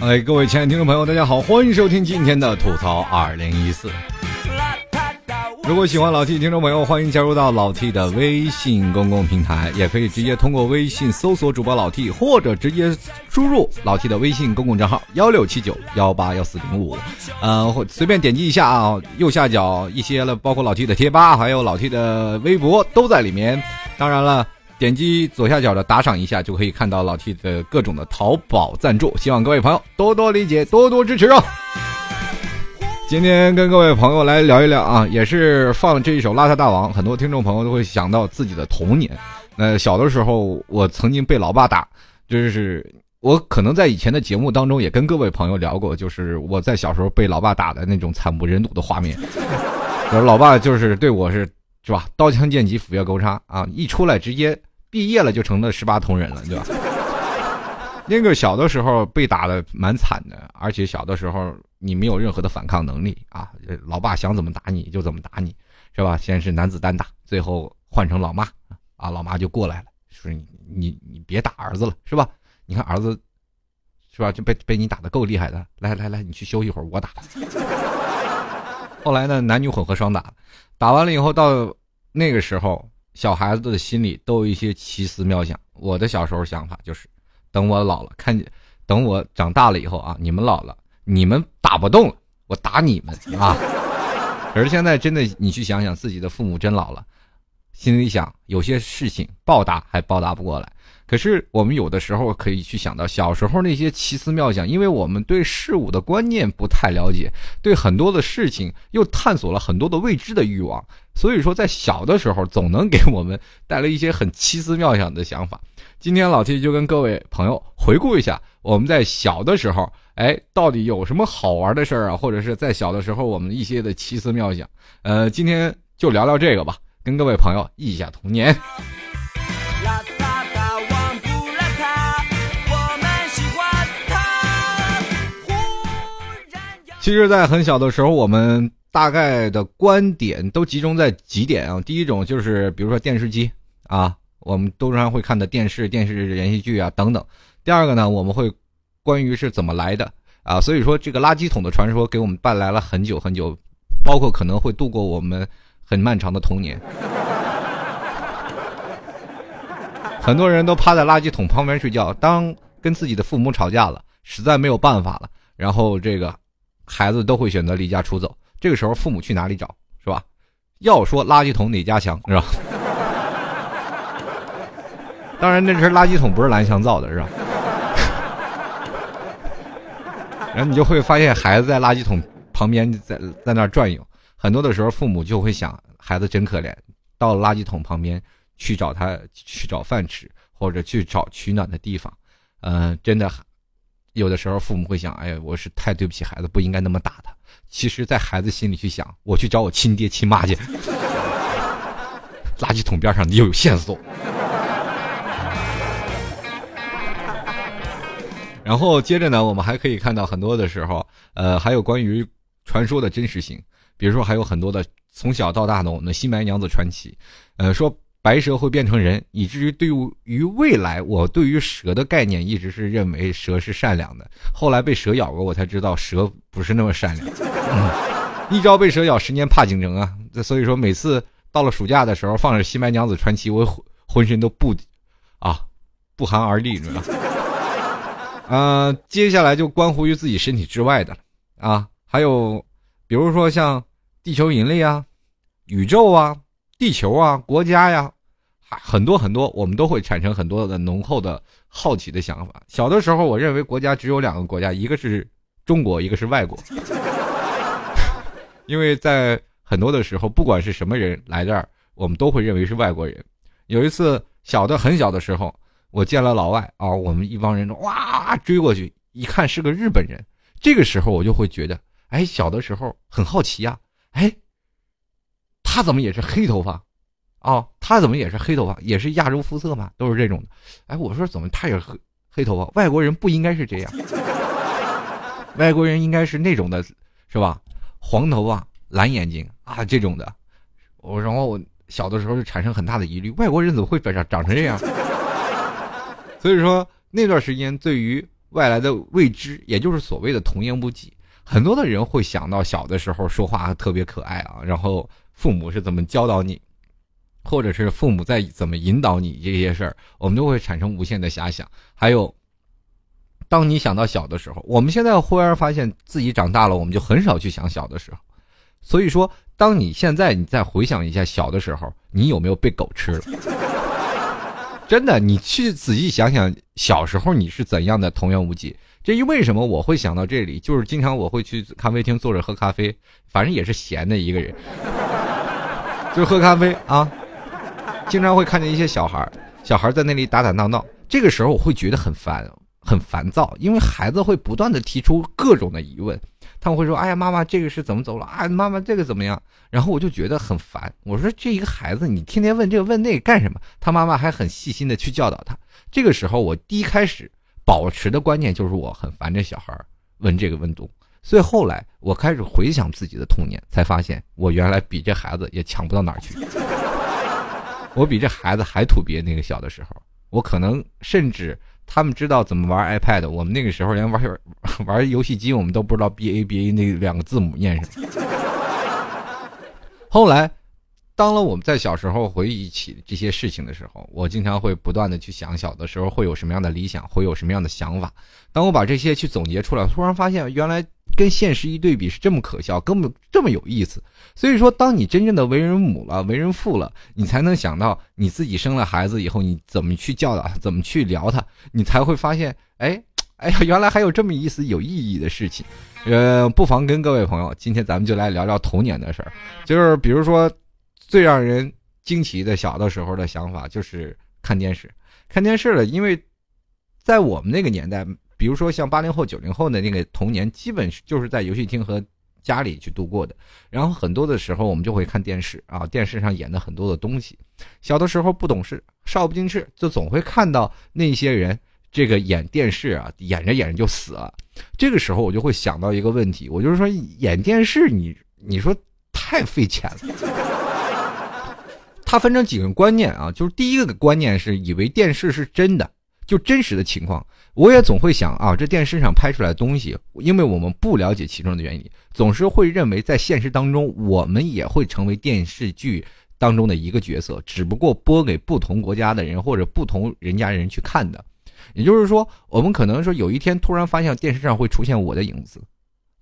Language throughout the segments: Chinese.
哎，各位亲爱的听众朋友，大家好，欢迎收听今天的吐槽二零一四。如果喜欢老 T 听众朋友，欢迎加入到老 T 的微信公共平台，也可以直接通过微信搜索主播老 T，或者直接输入老 T 的微信公共账号幺六七九幺八幺四零五，呃，或随便点击一下啊，右下角一些了，包括老 T 的贴吧，还有老 T 的微博都在里面。当然了，点击左下角的打赏一下，就可以看到老 T 的各种的淘宝赞助。希望各位朋友多多理解，多多支持啊！今天跟各位朋友来聊一聊啊，也是放这一首《邋遢大王》，很多听众朋友都会想到自己的童年。那小的时候，我曾经被老爸打，就是我可能在以前的节目当中也跟各位朋友聊过，就是我在小时候被老爸打的那种惨不忍睹的画面。老爸就是对我是是吧，刀枪剑戟斧钺钩叉啊，一出来直接毕业了就成了十八铜人了，对吧？那个小的时候被打的蛮惨的，而且小的时候你没有任何的反抗能力啊，老爸想怎么打你就怎么打你，是吧？先是男子单打，最后换成老妈啊，老妈就过来了，说你你你别打儿子了，是吧？你看儿子，是吧？就被被你打的够厉害的，来来来，你去休息会儿，我打。后来呢，男女混合双打，打完了以后到那个时候，小孩子的心里都有一些奇思妙想。我的小时候想法就是。等我老了，看见，等我长大了以后啊，你们老了，你们打不动了，我打你们啊！可是现在真的，你去想想，自己的父母真老了，心里想，有些事情报答还报答不过来。可是我们有的时候可以去想到小时候那些奇思妙想，因为我们对事物的观念不太了解，对很多的事情又探索了很多的未知的欲望，所以说在小的时候总能给我们带来一些很奇思妙想的想法。今天老 T 就跟各位朋友回顾一下我们在小的时候，哎，到底有什么好玩的事儿啊？或者是在小的时候我们一些的奇思妙想。呃，今天就聊聊这个吧，跟各位朋友忆一下童年。其实，在很小的时候，我们大概的观点都集中在几点啊。第一种就是，比如说电视机啊。我们都常会看的电视、电视连续剧啊等等。第二个呢，我们会关于是怎么来的啊，所以说这个垃圾桶的传说给我们带来了很久很久，包括可能会度过我们很漫长的童年。很多人都趴在垃圾桶旁边睡觉，当跟自己的父母吵架了，实在没有办法了，然后这个孩子都会选择离家出走。这个时候父母去哪里找是吧？要说垃圾桶哪家强是吧？当然，那只垃圾桶不是蓝翔造的，是吧？然后你就会发现，孩子在垃圾桶旁边在在那转悠。很多的时候，父母就会想，孩子真可怜，到垃圾桶旁边去找他去找饭吃，或者去找取暖的地方。嗯，真的，有的时候父母会想，哎呀，我是太对不起孩子，不应该那么打他。其实，在孩子心里去想，我去找我亲爹亲妈去。垃圾桶边上又有线索。然后接着呢，我们还可以看到很多的时候，呃，还有关于传说的真实性，比如说还有很多的从小到大的我们的新白娘子传奇，呃，说白蛇会变成人，以至于对于未来，我对于蛇的概念一直是认为蛇是善良的，后来被蛇咬过，我才知道蛇不是那么善良，一朝被蛇咬，十年怕井绳啊，所以说每次到了暑假的时候，放着新白娘子传奇，我浑身都不啊不寒而栗，知道吗？呃，接下来就关乎于自己身体之外的了啊，还有，比如说像地球引力啊、宇宙啊、地球啊、国家呀，很多很多，我们都会产生很多的浓厚的好奇的想法。小的时候，我认为国家只有两个国家，一个是中国，一个是外国，因为在很多的时候，不管是什么人来这儿，我们都会认为是外国人。有一次，小的很小的时候。我见了老外啊，我们一帮人哇追过去，一看是个日本人。这个时候我就会觉得，哎，小的时候很好奇呀，哎，他怎么也是黑头发？啊，他怎么也是黑头发？也是亚洲肤色嘛，都是这种的。哎，我说怎么他也黑黑头发？外国人不应该是这样，外国人应该是那种的，是吧？黄头发、蓝眼睛啊这种的。我然后我小的时候就产生很大的疑虑，外国人怎么会长长成这样？所以说那段时间，对于外来的未知，也就是所谓的童言无忌。很多的人会想到小的时候说话特别可爱啊，然后父母是怎么教导你，或者是父母在怎么引导你这些事儿，我们都会产生无限的遐想。还有，当你想到小的时候，我们现在忽然发现自己长大了，我们就很少去想小的时候。所以说，当你现在你再回想一下小的时候，你有没有被狗吃了？真的，你去仔细想想，小时候你是怎样的童言无忌。至于为什么我会想到这里，就是经常我会去咖啡厅坐着喝咖啡，反正也是闲的一个人，就喝咖啡啊。经常会看见一些小孩，小孩在那里打打闹闹，这个时候我会觉得很烦，很烦躁，因为孩子会不断的提出各种的疑问。他们会说：“哎呀，妈妈，这个是怎么走了？啊，妈妈，这个怎么样？”然后我就觉得很烦。我说：“这一个孩子，你天天问这个问那个干什么？”他妈妈还很细心的去教导他。这个时候，我第一开始保持的观念就是我很烦这小孩问这个问度。所以后来我开始回想自己的童年，才发现我原来比这孩子也强不到哪儿去。我比这孩子还土鳖。那个小的时候，我可能甚至。他们知道怎么玩 iPad，我们那个时候连玩 玩游戏机，我们都不知道 B A B A 那两个字母念什么。后来，当了我们在小时候回忆起这些事情的时候，我经常会不断的去想，小的时候会有什么样的理想，会有什么样的想法。当我把这些去总结出来，突然发现原来。跟现实一对比是这么可笑，根本这么有意思。所以说，当你真正的为人母了、为人父了，你才能想到你自己生了孩子以后，你怎么去教导，怎么去聊他，你才会发现，哎，哎呀，原来还有这么意思、有意义的事情。呃，不妨跟各位朋友，今天咱们就来聊聊童年的事儿，就是比如说，最让人惊奇的小的时候的想法，就是看电视，看电视了，因为在我们那个年代。比如说像八零后、九零后的那个童年，基本就是在游戏厅和家里去度过的。然后很多的时候，我们就会看电视啊，电视上演的很多的东西。小的时候不懂事，少不经事，就总会看到那些人这个演电视啊，演着演着就死了。这个时候我就会想到一个问题，我就是说演电视，你你说太费钱了。它分成几个观念啊，就是第一个观念是以为电视是真的，就真实的情况。我也总会想啊，这电视上拍出来的东西，因为我们不了解其中的原理，总是会认为在现实当中，我们也会成为电视剧当中的一个角色，只不过播给不同国家的人或者不同人家人去看的。也就是说，我们可能说有一天突然发现电视上会出现我的影子，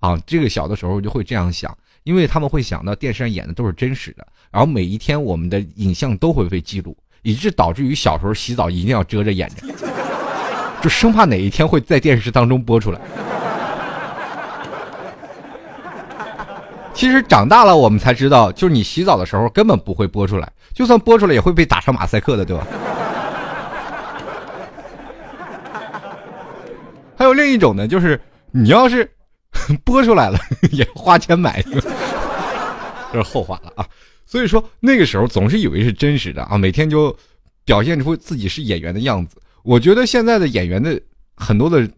啊，这个小的时候就会这样想，因为他们会想到电视上演的都是真实的，然后每一天我们的影像都会被记录，以致导致于小时候洗澡一定要遮着眼睛。就生怕哪一天会在电视当中播出来。其实长大了，我们才知道，就是你洗澡的时候根本不会播出来，就算播出来也会被打上马赛克的，对吧？还有另一种呢，就是你要是 播出来了，也花钱买，这是后话了啊。所以说那个时候总是以为是真实的啊，每天就表现出自己是演员的样子。我觉得现在的演员的很多的，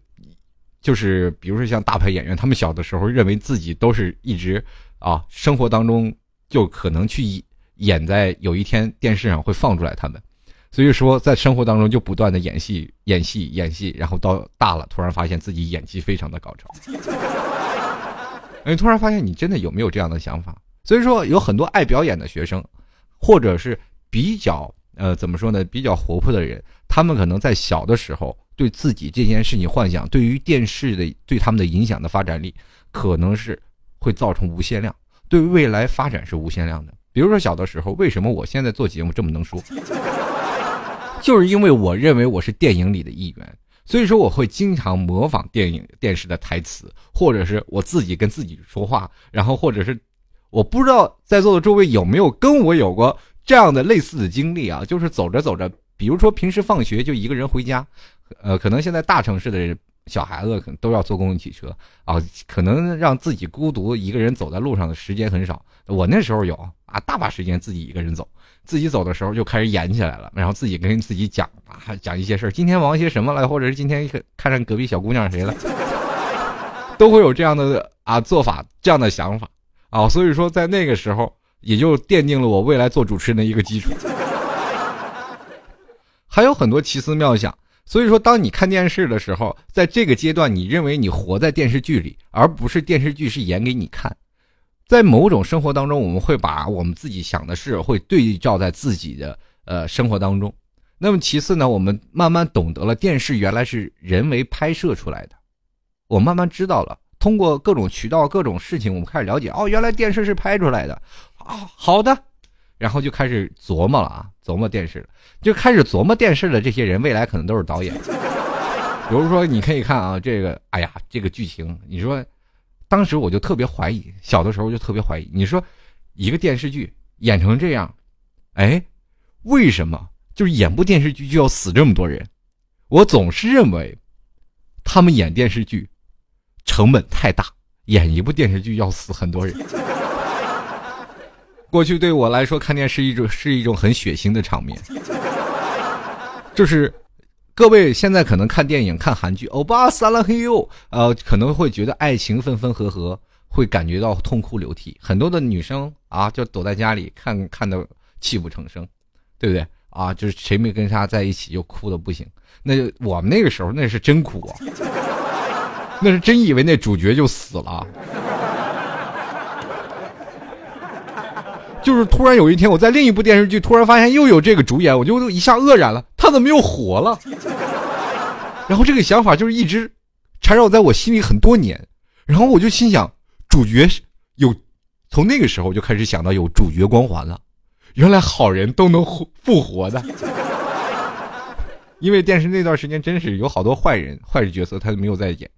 就是比如说像大牌演员，他们小的时候认为自己都是一直啊，生活当中就可能去演在有一天电视上会放出来他们，所以说在生活当中就不断的演戏、演戏、演戏，然后到大了突然发现自己演技非常的高超，你，突然发现你真的有没有这样的想法？所以说有很多爱表演的学生，或者是比较。呃，怎么说呢？比较活泼的人，他们可能在小的时候对自己这件事情幻想，对于电视的对他们的影响的发展力，可能是会造成无限量，对于未来发展是无限量的。比如说小的时候，为什么我现在做节目这么能说？就是因为我认为我是电影里的一员，所以说我会经常模仿电影、电视的台词，或者是我自己跟自己说话，然后或者是我不知道在座的诸位有没有跟我有过。这样的类似的经历啊，就是走着走着，比如说平时放学就一个人回家，呃，可能现在大城市的小孩子可能都要坐公共汽车啊，可能让自己孤独一个人走在路上的时间很少。我那时候有啊，大把时间自己一个人走，自己走的时候就开始演起来了，然后自己跟自己讲啊，讲一些事儿，今天忙些什么了，或者是今天看上隔壁小姑娘谁了，都会有这样的啊做法，这样的想法啊，所以说在那个时候。也就奠定了我未来做主持人的一个基础，还有很多奇思妙想。所以说，当你看电视的时候，在这个阶段，你认为你活在电视剧里，而不是电视剧是演给你看。在某种生活当中，我们会把我们自己想的事会对照在自己的呃生活当中。那么其次呢，我们慢慢懂得了电视原来是人为拍摄出来的，我慢慢知道了，通过各种渠道、各种事情，我们开始了解哦，原来电视是拍出来的啊。好的。然后就开始琢磨了啊，琢磨电视，就开始琢磨电视的这些人，未来可能都是导演。比如说，你可以看啊，这个，哎呀，这个剧情，你说，当时我就特别怀疑，小的时候就特别怀疑，你说，一个电视剧演成这样，哎，为什么就是演部电视剧就要死这么多人？我总是认为，他们演电视剧成本太大，演一部电视剧要死很多人。过去对我来说，看电视一种是一种很血腥的场面，就是各位现在可能看电影、看韩剧，欧巴撒拉嘿哟，呃，可能会觉得爱情分分合合，会感觉到痛哭流涕。很多的女生啊，就躲在家里看，看的泣不成声，对不对？啊，就是谁没跟他在一起就哭的不行。那我们那个时候那是真哭啊，那是真以为那主角就死了。就是突然有一天，我在另一部电视剧突然发现又有这个主演，我就一下愕然了，他怎么又火了？然后这个想法就是一直缠绕在我心里很多年，然后我就心想，主角有，从那个时候我就开始想到有主角光环了，原来好人都能复活的，因为电视那段时间真是有好多坏人、坏人角色他都没有在演，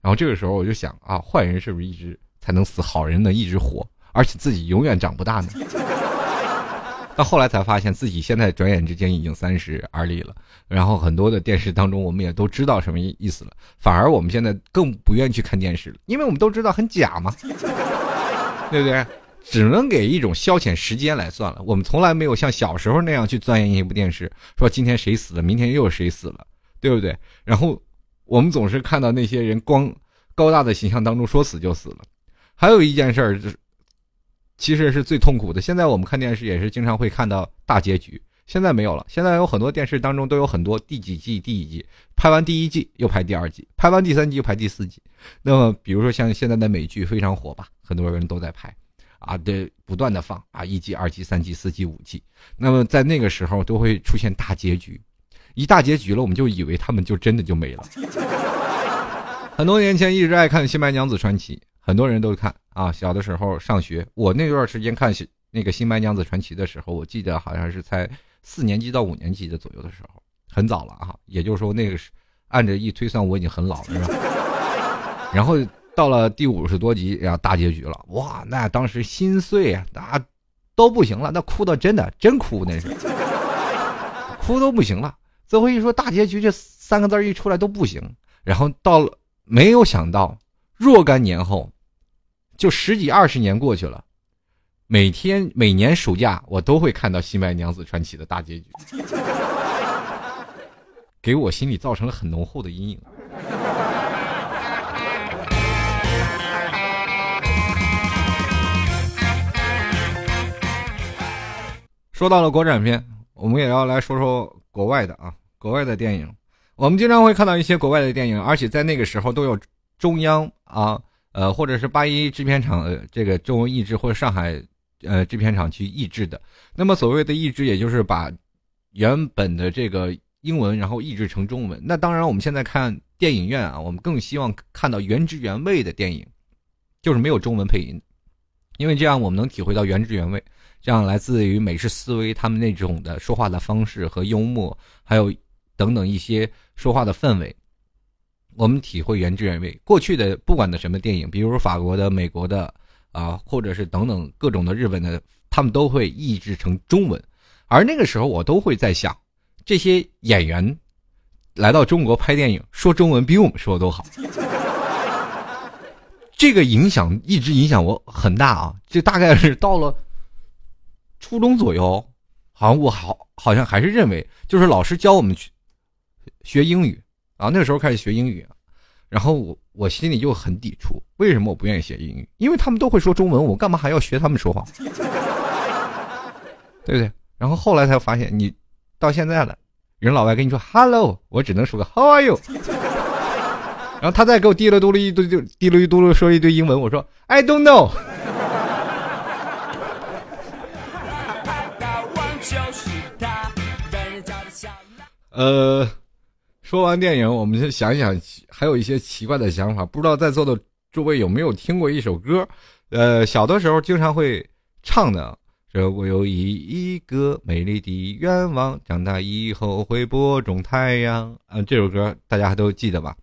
然后这个时候我就想啊，坏人是不是一直才能死，好人能一直活？而且自己永远长不大呢。到后来才发现自己现在转眼之间已经三十而立了。然后很多的电视当中，我们也都知道什么意思了。反而我们现在更不愿意去看电视了，因为我们都知道很假嘛，对不对？只能给一种消遣时间来算了。我们从来没有像小时候那样去钻研一部电视，说今天谁死了，明天又谁死了，对不对？然后我们总是看到那些人光高大的形象当中说死就死了。还有一件事儿就是。其实是最痛苦的。现在我们看电视也是经常会看到大结局，现在没有了。现在有很多电视当中都有很多第几季、第几季，拍完第一季又拍第二季，拍完第三季又拍第四季。那么，比如说像现在的美剧非常火吧，很多人都在拍，啊，对，不断的放啊，一季、二季、三季、四季、五季。那么在那个时候都会出现大结局，一大结局了，我们就以为他们就真的就没了。很多年前一直爱看《新白娘子传奇》。很多人都看啊，小的时候上学，我那段时间看那个《新白娘子传奇》的时候，我记得好像是才四年级到五年级的左右的时候，很早了啊。也就是说，那个是按着一推算，我已经很老了，是吧？然后到了第五十多集，然后大结局了，哇，那当时心碎啊，那都不行了，那哭的真的真哭，那是哭都不行了。最后一说大结局这三个字一出来都不行，然后到了没有想到。若干年后，就十几二十年过去了，每天每年暑假我都会看到《新白娘子传奇》的大结局，给我心里造成了很浓厚的阴影。说到了国产片，我们也要来说说国外的啊，国外的电影。我们经常会看到一些国外的电影，而且在那个时候都有。中央啊，呃，或者是八一制片厂这个中文译制，或者上海呃制片厂去译制的。那么所谓的译制，也就是把原本的这个英文，然后译制成中文。那当然，我们现在看电影院啊，我们更希望看到原汁原味的电影，就是没有中文配音，因为这样我们能体会到原汁原味。这样来自于美式思维，他们那种的说话的方式和幽默，还有等等一些说话的氛围。我们体会原汁原味。过去的不管的什么电影，比如法国的、美国的，啊，或者是等等各种的日本的，他们都会译制成中文。而那个时候，我都会在想，这些演员来到中国拍电影，说中文比我们说的都好。这个影响一直影响我很大啊！这大概是到了初中左右，好像我好好像还是认为，就是老师教我们学英语。啊，那时候开始学英语，然后我我心里就很抵触。为什么我不愿意学英语？因为他们都会说中文，我干嘛还要学他们说话？对不对？然后后来才发现，你到现在了，人老外跟你说 “hello”，我只能说个 “how are you”。然后他再给我滴了嘟噜一堆，就滴了一嘟噜说一堆英文，我说 “I don't know”。呃，说完电影，我们就想一想，还有一些奇怪的想法。不知道在座的诸位有没有听过一首歌？呃，小的时候经常会唱的。这我有一一个美丽的愿望，长大以后会播种太阳。啊，这首歌大家还都记得吧？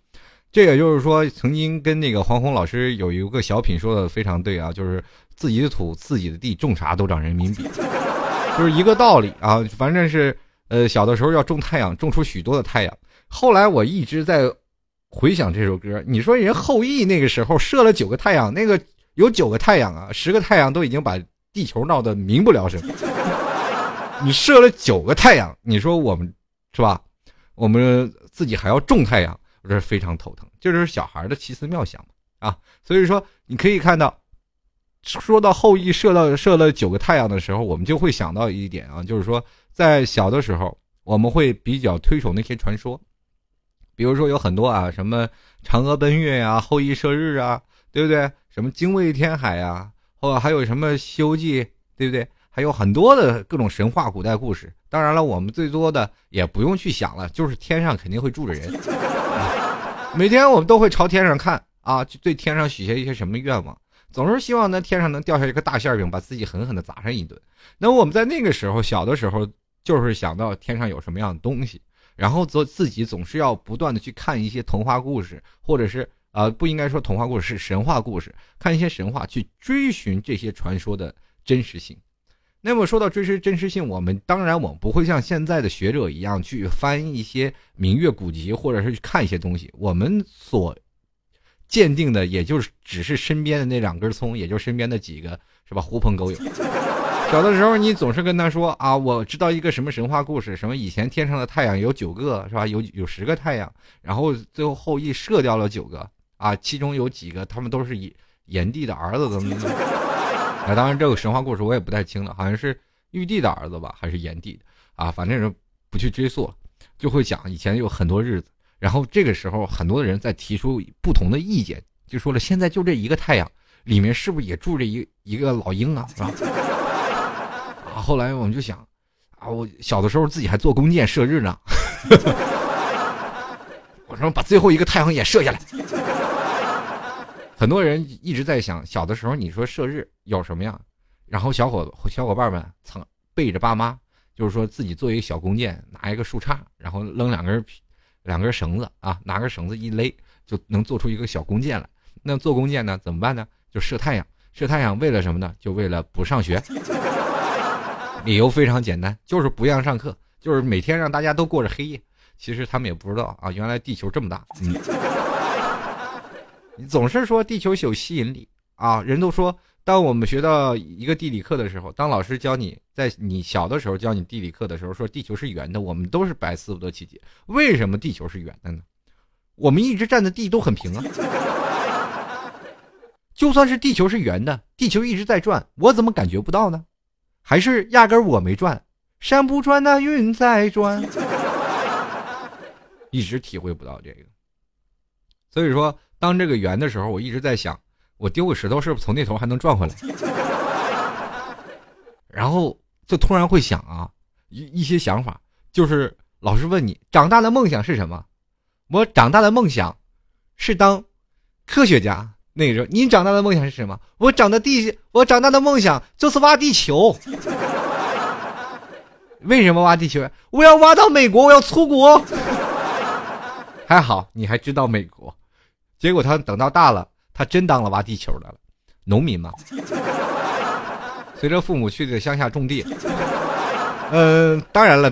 这也就是说，曾经跟那个黄宏老师有一个小品说的非常对啊，就是自己的土、自己的地，种啥都长人民币，就是一个道理啊。反正是。呃，小的时候要种太阳，种出许多的太阳。后来我一直在回想这首歌。你说人后羿那个时候射了九个太阳，那个有九个太阳啊，十个太阳都已经把地球闹得民不聊生。你射了九个太阳，你说我们是吧？我们自己还要种太阳，我这非常头疼。这就是小孩的奇思妙想嘛啊！所以说你可以看到，说到后羿射到射了九个太阳的时候，我们就会想到一点啊，就是说。在小的时候，我们会比较推崇那些传说，比如说有很多啊，什么嫦娥奔月呀、后羿射日啊，对不对？什么精卫填海呀，或还有什么《西游记》，对不对？还有很多的各种神话、古代故事。当然了，我们最多的也不用去想了，就是天上肯定会住着人。每天我们都会朝天上看啊，就对天上许下一些什么愿望，总是希望呢天上能掉下一个大馅饼，把自己狠狠的砸上一顿。那我们在那个时候小的时候。就是想到天上有什么样的东西，然后做自己总是要不断的去看一些童话故事，或者是呃不应该说童话故事是神话故事，看一些神话去追寻这些传说的真实性。那么说到追寻真实性，我们当然我们不会像现在的学者一样去翻一些明月古籍，或者是去看一些东西。我们所鉴定的也就是只是身边的那两根葱，也就身边的几个是吧狐朋狗友。小的时候，你总是跟他说啊，我知道一个什么神话故事，什么以前天上的太阳有九个，是吧？有有十个太阳，然后最后后羿射掉了九个啊，其中有几个他们都是炎炎帝的儿子，怎么怎么？啊，当然这个神话故事我也不太清了，好像是玉帝的儿子吧，还是炎帝的啊？反正是不去追溯了，就会讲以前有很多日子，然后这个时候很多的人在提出不同的意见，就说了现在就这一个太阳里面是不是也住着一一个老鹰啊，是吧？后来我们就想，啊，我小的时候自己还做弓箭射日呢。我说把最后一个太阳也射下来。很多人一直在想，小的时候你说射日有什么呀？然后小伙小伙伴们曾背着爸妈，就是说自己做一个小弓箭，拿一个树杈，然后扔两根两根绳子啊，拿根绳子一勒，就能做出一个小弓箭来。那做弓箭呢，怎么办呢？就射太阳。射太阳为了什么呢？就为了不上学。理由非常简单，就是不让上课，就是每天让大家都过着黑夜。其实他们也不知道啊，原来地球这么大。嗯，你 总是说地球有吸引力啊，人都说，当我们学到一个地理课的时候，当老师教你在你小的时候教你地理课的时候，说地球是圆的，我们都是百思不得其解，为什么地球是圆的呢？我们一直站的地都很平啊。就算是地球是圆的，地球一直在转，我怎么感觉不到呢？还是压根我没转，山不转那云在转，一直体会不到这个。所以说，当这个圆的时候，我一直在想，我丢个石头是不是从那头还能转回来？然后就突然会想啊，一一些想法，就是老师问你长大的梦想是什么？我长大的梦想是当科学家。那个时候，你长大的梦想是什么？我长的地，我长大的梦想就是挖地球。为什么挖地球？我要挖到美国，我要出国。还好你还知道美国，结果他等到大了，他真当了挖地球的了，农民嘛。随着父母去的乡下种地。嗯，当然了，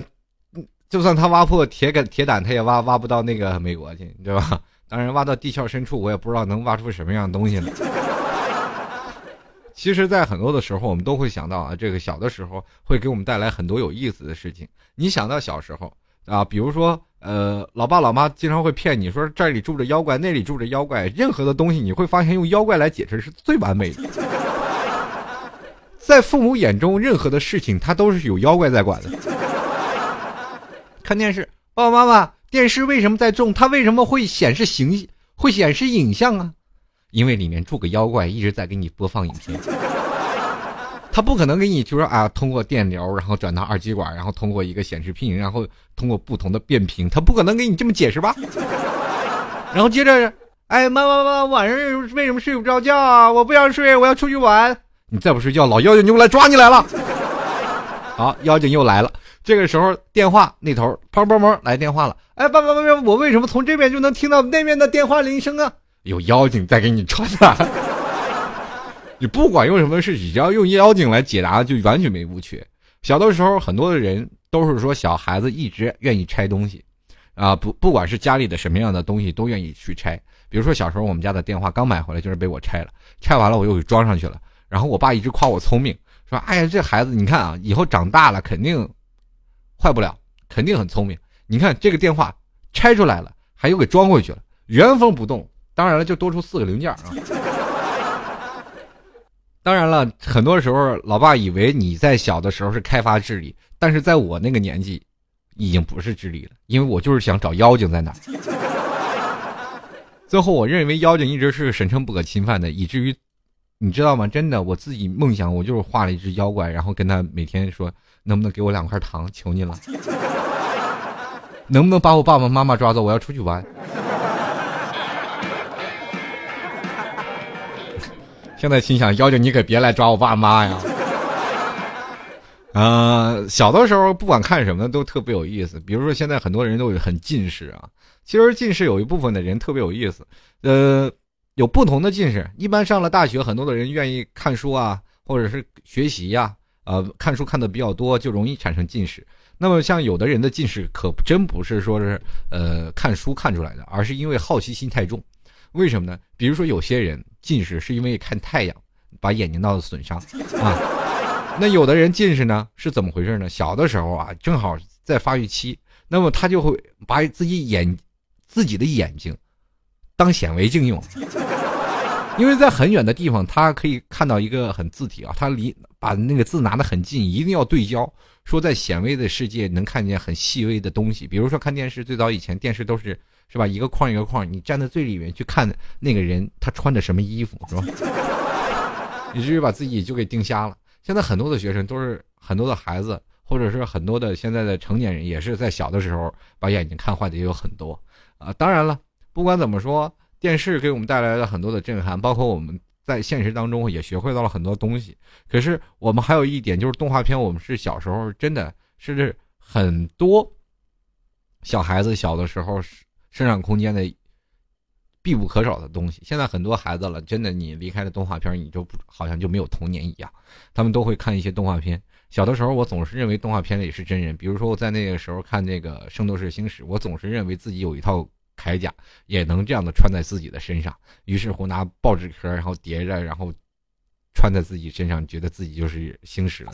就算他挖破铁杆铁胆，他也挖挖不到那个美国去，对吧？当然，挖到地壳深处，我也不知道能挖出什么样的东西来。其实，在很多的时候，我们都会想到啊，这个小的时候会给我们带来很多有意思的事情。你想到小时候啊，比如说，呃，老爸老妈经常会骗你说这里住着妖怪，那里住着妖怪，任何的东西你会发现用妖怪来解释是最完美的。在父母眼中，任何的事情他都是有妖怪在管的。看电视爸爸妈妈，电视为什么在动？它为什么会显示形会显示影像啊？因为里面住个妖怪一直在给你播放影片。他不可能给你就说啊，通过电流，然后转到二极管，然后通过一个显示屏，然后通过不同的变频，他不可能给你这么解释吧？然后接着，哎，妈妈妈，晚上为什么睡不着觉啊？我不想睡，我要出去玩。你再不睡觉，老妖精就来抓你来了。好，妖精又来了。这个时候，电话那头砰砰砰来电话了。哎，爸爸妈妈，我为什么从这边就能听到那边的电话铃声啊？有妖精在给你传达。你不管用什么事，只要用妖精来解答，就完全没误区。小的时候，很多的人都是说小孩子一直愿意拆东西，啊，不，不管是家里的什么样的东西，都愿意去拆。比如说小时候我们家的电话刚买回来，就是被我拆了，拆完了我又给装上去了。然后我爸一直夸我聪明，说：“哎呀，这孩子，你看啊，以后长大了肯定坏不了，肯定很聪明。你看这个电话拆出来了，还又给装回去了，原封不动。当然了，就多出四个零件啊。”当然了，很多时候，老爸以为你在小的时候是开发智力，但是在我那个年纪，已经不是智力了，因为我就是想找妖精在哪。最后，我认为妖精一直是神圣不可侵犯的，以至于，你知道吗？真的，我自己梦想，我就是画了一只妖怪，然后跟他每天说，能不能给我两块糖？求你了，能不能把我爸爸妈妈抓走？我要出去玩。现在心想，妖精你可别来抓我爸妈呀！啊，小的时候不管看什么都特别有意思。比如说现在很多人都很近视啊，其实近视有一部分的人特别有意思。呃，有不同的近视。一般上了大学，很多的人愿意看书啊，或者是学习呀，呃，看书看的比较多，就容易产生近视。那么像有的人的近视，可真不是说是呃看书看出来的，而是因为好奇心太重。为什么呢？比如说有些人近视是因为看太阳，把眼睛闹的损伤 啊。那有的人近视呢是怎么回事呢？小的时候啊，正好在发育期，那么他就会把自己眼自己的眼睛当显微镜用，因为在很远的地方他可以看到一个很字体啊，他离把那个字拿得很近，一定要对焦。说在显微的世界能看见很细微的东西，比如说看电视，最早以前电视都是。是吧？一个框一个框，你站在最里面去看那个人，他穿着什么衣服，是吧？以至于把自己就给定瞎了。现在很多的学生都是很多的孩子，或者是很多的现在的成年人，也是在小的时候把眼睛看坏的也有很多啊。当然了，不管怎么说，电视给我们带来了很多的震撼，包括我们在现实当中也学会到了很多东西。可是我们还有一点就是动画片，我们是小时候真的是很多小孩子小的时候。生长空间的必不可少的东西。现在很多孩子了，真的，你离开了动画片，你就不好像就没有童年一样。他们都会看一些动画片。小的时候，我总是认为动画片里是真人。比如说，我在那个时候看那个《圣斗士星矢》，我总是认为自己有一套铠甲，也能这样的穿在自己的身上。于是乎，拿报纸壳，然后叠着，然后穿在自己身上，觉得自己就是星矢了。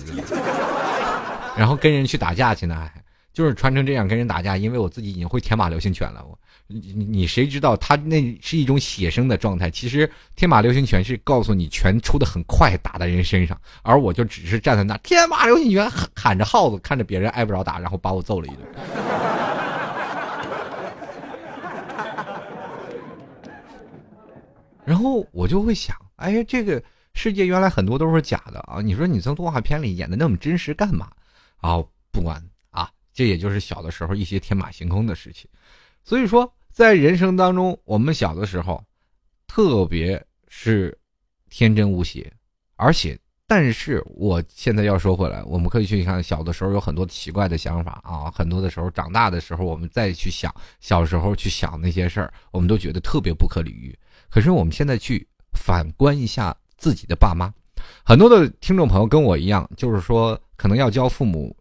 然后跟人去打架去呢，还就是穿成这样跟人打架，因为我自己已经会天马流星拳了。我。你你谁知道他那是一种写生的状态？其实天马流星拳是告诉你拳出的很快，打在人身上，而我就只是站在那天马流星拳喊喊着号子，看着别人挨不着打，然后把我揍了一顿。然后我就会想，哎，这个世界原来很多都是假的啊！你说你从动画片里演的那么真实干嘛？啊，不管啊，这也就是小的时候一些天马行空的事情。所以说，在人生当中，我们小的时候，特别是天真无邪，而且，但是我现在要说回来，我们可以去看小的时候有很多奇怪的想法啊，很多的时候长大的时候，我们再去想小时候去想那些事儿，我们都觉得特别不可理喻。可是我们现在去反观一下自己的爸妈，很多的听众朋友跟我一样，就是说可能要教父母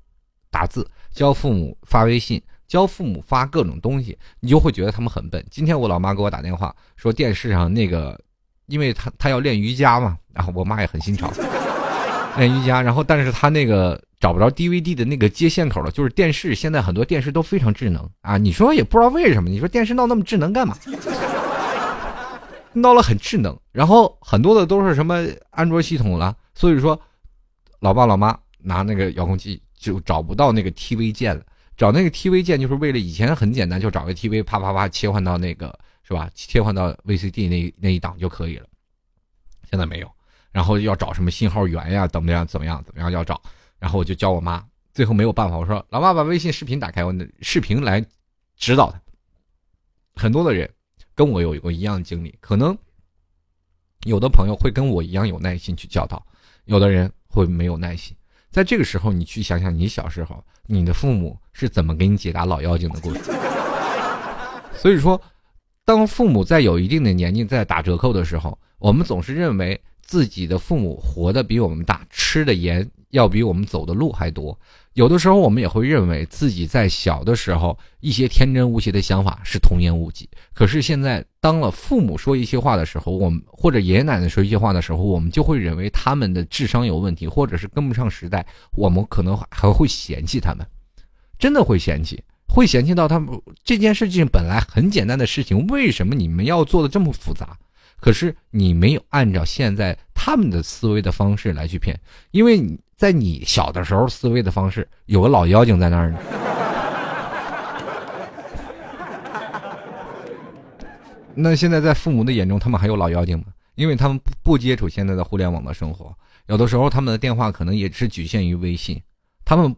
打字，教父母发微信。教父母发各种东西，你就会觉得他们很笨。今天我老妈给我打电话说，电视上那个，因为她她要练瑜伽嘛，然后我妈也很新潮，练瑜伽。然后，但是她那个找不着 DVD 的那个接线口了，就是电视现在很多电视都非常智能啊。你说也不知道为什么，你说电视闹那么智能干嘛？闹了很智能，然后很多的都是什么安卓系统了，所以说，老爸老妈拿那个遥控器就找不到那个 TV 键了。找那个 TV 键就是为了以前很简单，就找个 TV 啪啪啪切换到那个是吧？切换到 VCD 那那一档就可以了。现在没有，然后要找什么信号源呀？怎么样？怎么样？怎么样？要找，然后我就教我妈。最后没有办法，我说老妈把微信视频打开，我视频来指导他。很多的人跟我有过一样的经历，可能有的朋友会跟我一样有耐心去教导，有的人会没有耐心。在这个时候，你去想想你小时候，你的父母是怎么给你解答老妖精的故事。所以说，当父母在有一定的年纪在打折扣的时候，我们总是认为自己的父母活得比我们大，吃的盐要比我们走的路还多。有的时候，我们也会认为自己在小的时候一些天真无邪的想法是童言无忌。可是现在，当了父母说一些话的时候，我们或者爷爷奶奶说一些话的时候，我们就会认为他们的智商有问题，或者是跟不上时代。我们可能还会嫌弃他们，真的会嫌弃，会嫌弃到他们这件事情本来很简单的事情，为什么你们要做的这么复杂？可是你没有按照现在他们的思维的方式来去骗，因为你。在你小的时候思维的方式，有个老妖精在那儿呢。那现在在父母的眼中，他们还有老妖精吗？因为他们不不接触现在的互联网的生活，有的时候他们的电话可能也是局限于微信。他们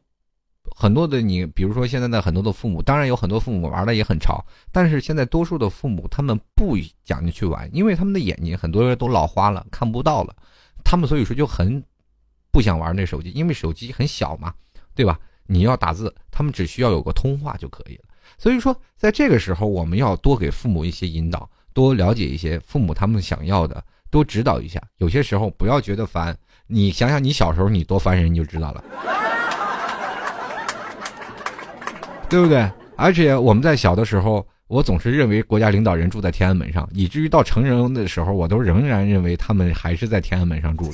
很多的你，比如说现在的很多的父母，当然有很多父母玩的也很潮，但是现在多数的父母他们不讲究去玩，因为他们的眼睛很多人都老花了，看不到了，他们所以说就很。不想玩那手机，因为手机很小嘛，对吧？你要打字，他们只需要有个通话就可以了。所以说，在这个时候，我们要多给父母一些引导，多了解一些父母他们想要的，多指导一下。有些时候不要觉得烦，你想想你小时候你多烦人，你就知道了，对不对？而且我们在小的时候，我总是认为国家领导人住在天安门上，以至于到成人的时候，我都仍然认为他们还是在天安门上住。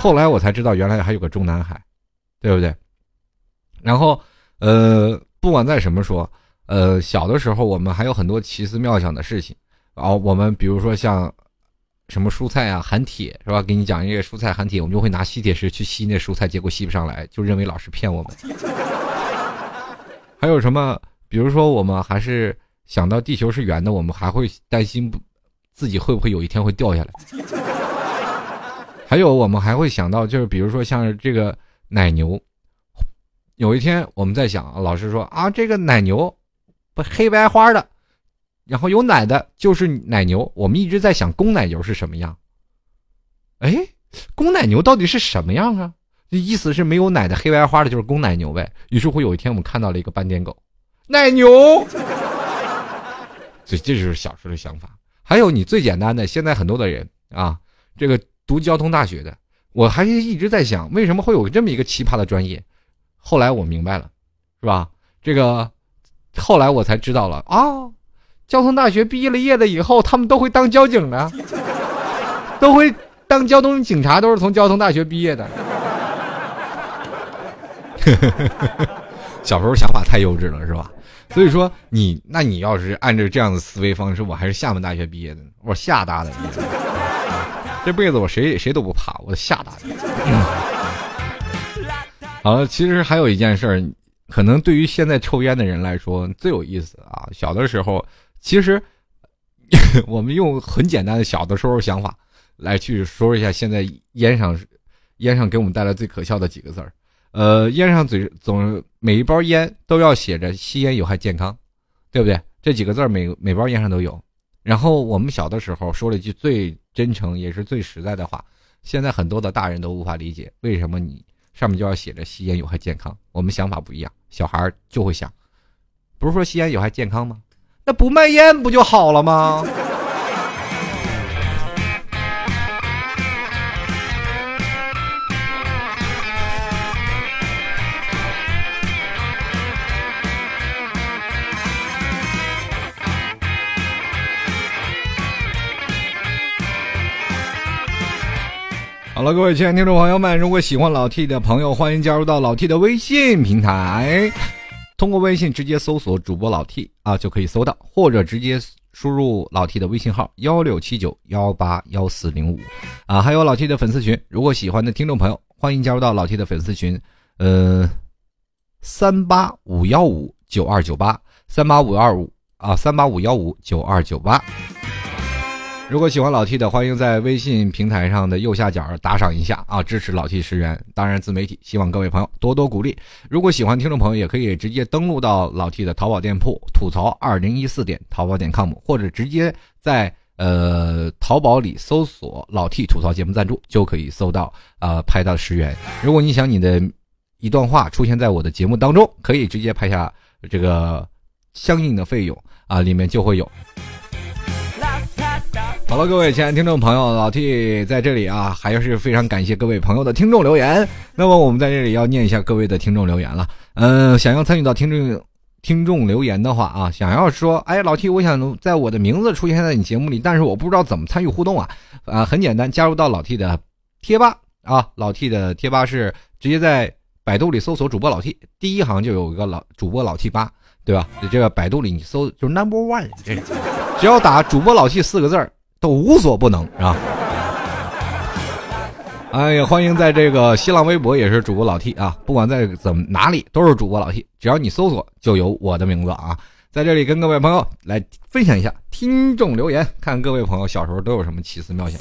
后来我才知道，原来还有个中南海，对不对？然后，呃，不管在什么说，呃，小的时候我们还有很多奇思妙想的事情。哦，我们比如说像什么蔬菜啊含铁是吧？给你讲一个蔬菜含铁，我们就会拿吸铁石去吸那蔬菜，结果吸不上来，就认为老师骗我们。还有什么？比如说我们还是想到地球是圆的，我们还会担心自己会不会有一天会掉下来。还有，我们还会想到，就是比如说像这个奶牛，有一天我们在想，老师说啊，这个奶牛不黑白花的，然后有奶的就是奶牛。我们一直在想公奶牛是什么样。哎，公奶牛到底是什么样啊？意思是没有奶的黑白花的就是公奶牛呗。于是乎有一天我们看到了一个斑点狗，奶牛。所以这就是小时候的想法。还有你最简单的，现在很多的人啊，这个。读交通大学的，我还一直在想，为什么会有这么一个奇葩的专业？后来我明白了，是吧？这个后来我才知道了啊，交通大学毕业了业了以后，他们都会当交警的，都会当交通警察，都是从交通大学毕业的。小时候想法太幼稚了，是吧？所以说你，那你要是按照这样的思维方式，我还是厦门大学毕业的，我厦大的。这辈子我谁谁都不怕，我吓大的。好了，其实还有一件事儿，可能对于现在抽烟的人来说最有意思啊。小的时候，其实 我们用很简单的小的时候想法来去说一下，现在烟上烟上给我们带来最可笑的几个字儿。呃，烟上嘴总每一包烟都要写着吸烟有害健康，对不对？这几个字儿每每包烟上都有。然后我们小的时候说了一句最真诚也是最实在的话，现在很多的大人都无法理解为什么你上面就要写着吸烟有害健康。我们想法不一样，小孩就会想，不是说吸烟有害健康吗？那不卖烟不就好了吗？好了，各位亲爱的听众朋友们，如果喜欢老 T 的朋友，欢迎加入到老 T 的微信平台，通过微信直接搜索主播老 T 啊，就可以搜到，或者直接输入老 T 的微信号幺六七九幺八幺四零五啊，还有老 T 的粉丝群，如果喜欢的听众朋友，欢迎加入到老 T 的粉丝群，呃，三八五幺五九二九八三八五二五啊三八五幺五九二九八。如果喜欢老 T 的，欢迎在微信平台上的右下角打赏一下啊，支持老 T 十元。当然，自媒体希望各位朋友多多鼓励。如果喜欢听众朋友，也可以直接登录到老 T 的淘宝店铺“吐槽二零一四点淘宝点 com”，或者直接在呃淘宝里搜索“老 T 吐槽节目赞助”，就可以搜到啊拍到十元。如果你想你的一段话出现在我的节目当中，可以直接拍下这个相应的费用啊，里面就会有。好了，各位亲爱的听众朋友，老 T 在这里啊，还是非常感谢各位朋友的听众留言。那么我们在这里要念一下各位的听众留言了。嗯，想要参与到听众听众留言的话啊，想要说，哎，老 T，我想在我的名字出现在你节目里，但是我不知道怎么参与互动啊。啊，很简单，加入到老 T 的贴吧啊，老 T 的贴吧是直接在百度里搜索主播老 T，第一行就有一个老主播老 T 吧，对吧？这个百度里你搜就是 Number One，这只要打主播老 T 四个字儿。都无所不能，是吧？哎呀，欢迎在这个新浪微博也是主播老 T 啊，不管在怎么哪里都是主播老 T，只要你搜索就有我的名字啊。在这里跟各位朋友来分享一下听众留言，看各位朋友小时候都有什么奇思妙想。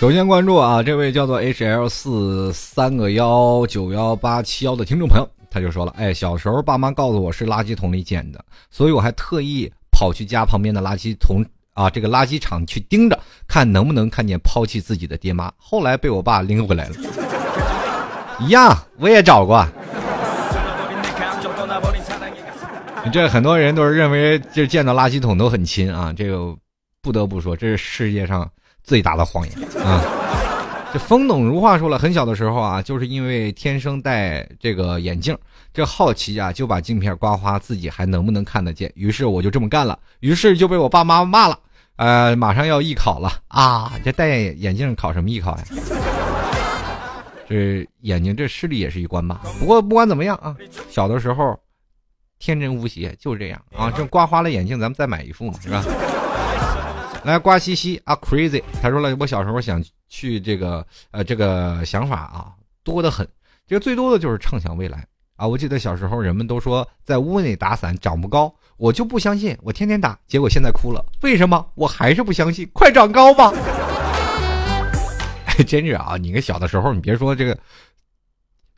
首先关注啊，这位叫做 H L 四三个幺九幺八七幺的听众朋友，他就说了，哎，小时候爸妈告诉我是垃圾桶里捡的，所以我还特意跑去家旁边的垃圾桶啊，这个垃圾场去盯着，看能不能看见抛弃自己的爹妈。后来被我爸拎回来了，一样，我也找过。这很多人都是认为，就见到垃圾桶都很亲啊，这个不得不说，这是世界上。最大的谎言 啊！这风懂如话说了，很小的时候啊，就是因为天生戴这个眼镜，这好奇啊，就把镜片刮花，自己还能不能看得见？于是我就这么干了，于是就被我爸妈骂了。呃，马上要艺考了啊，这戴眼镜考什么艺考呀？这眼睛这视力也是一关吧？不过不管怎么样啊，小的时候天真无邪，就这样啊。这刮花了眼镜，咱们再买一副嘛，是吧？来瓜西西啊，crazy！他说了，我小时候想去这个，呃，这个想法啊多得很。这个最多的就是畅想未来啊！我记得小时候人们都说在屋内打伞长不高，我就不相信，我天天打，结果现在哭了。为什么？我还是不相信，快长高吧！真是啊！你个小的时候，你别说这个，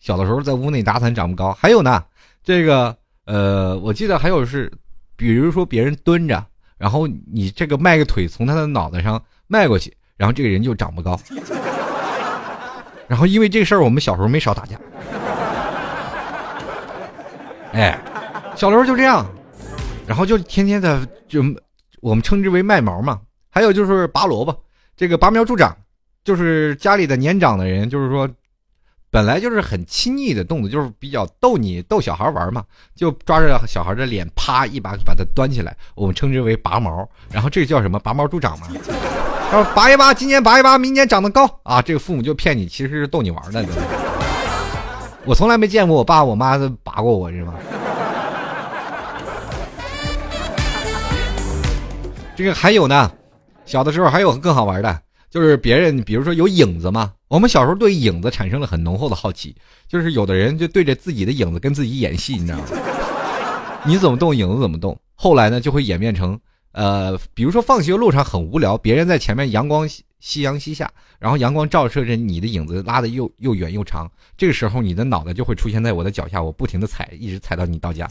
小的时候在屋内打伞长不高，还有呢，这个呃，我记得还有是，比如说别人蹲着。然后你这个迈个腿从他的脑袋上迈过去，然后这个人就长不高。然后因为这事儿，我们小时候没少打架。哎，小时候就这样，然后就天天的就我们称之为卖毛嘛。还有就是拔萝卜，这个拔苗助长，就是家里的年长的人，就是说。本来就是很亲昵的动作，就是比较逗你逗小孩玩嘛，就抓着小孩的脸，啪一把把他端起来，我们称之为拔毛，然后这个叫什么拔毛助长嘛，然后拔一拔，今年拔一拔，明年长得高啊，这个父母就骗你，其实是逗你玩的。我从来没见过我爸我妈拔过我，是吗？这个还有呢，小的时候还有更好玩的。就是别人，比如说有影子嘛，我们小时候对影子产生了很浓厚的好奇。就是有的人就对着自己的影子跟自己演戏，你知道吗？你怎么动，影子怎么动。后来呢，就会演变成，呃，比如说放学路上很无聊，别人在前面，阳光夕阳西下，然后阳光照射着你的影子，拉的又又远又长。这个时候，你的脑袋就会出现在我的脚下，我不停的踩，一直踩到你到家，